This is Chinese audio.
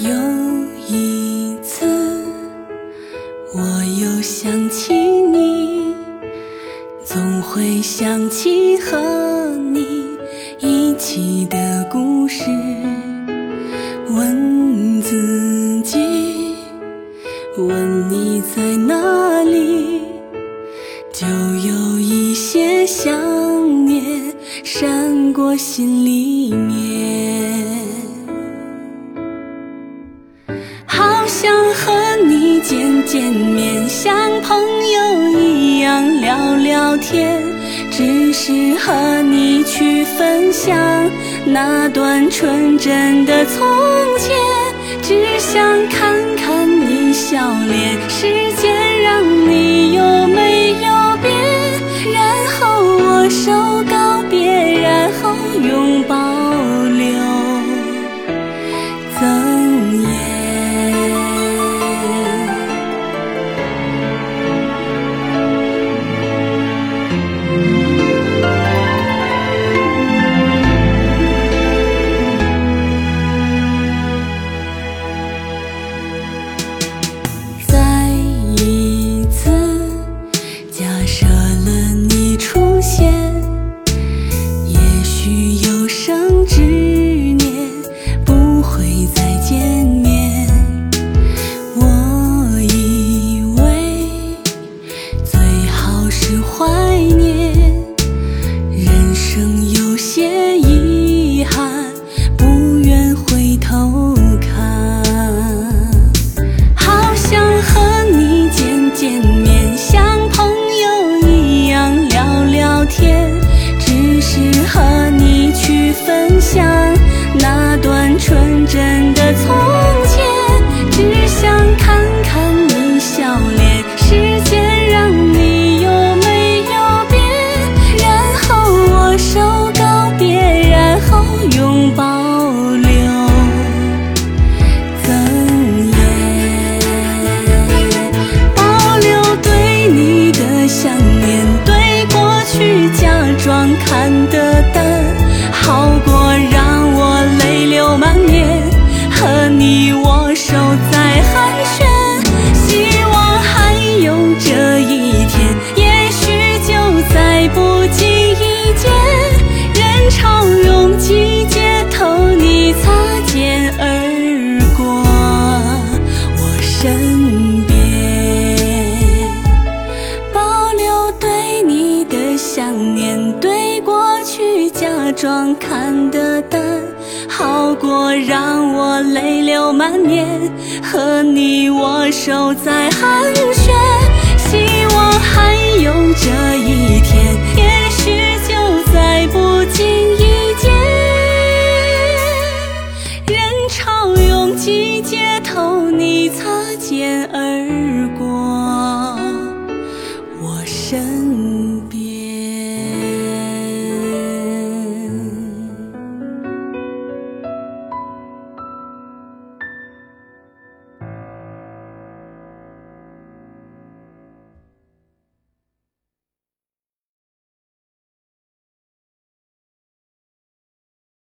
有一次，我又想起你，总会想起和你一起的故事。问自己，问你在哪里，就有一些想念闪过心里面。想和你见见面，像朋友一样聊聊天，只是和你去分享那段纯真的从前。只想看看你笑脸，时间让你有没有变？然后握手告别，然后拥抱留赠是怀念，人生有些遗憾，不愿回头看。好想和你见见面，像朋友一样聊聊天，只是和你去分享那段纯真装看得淡，好过让我泪流满面，和你握手在寒暄。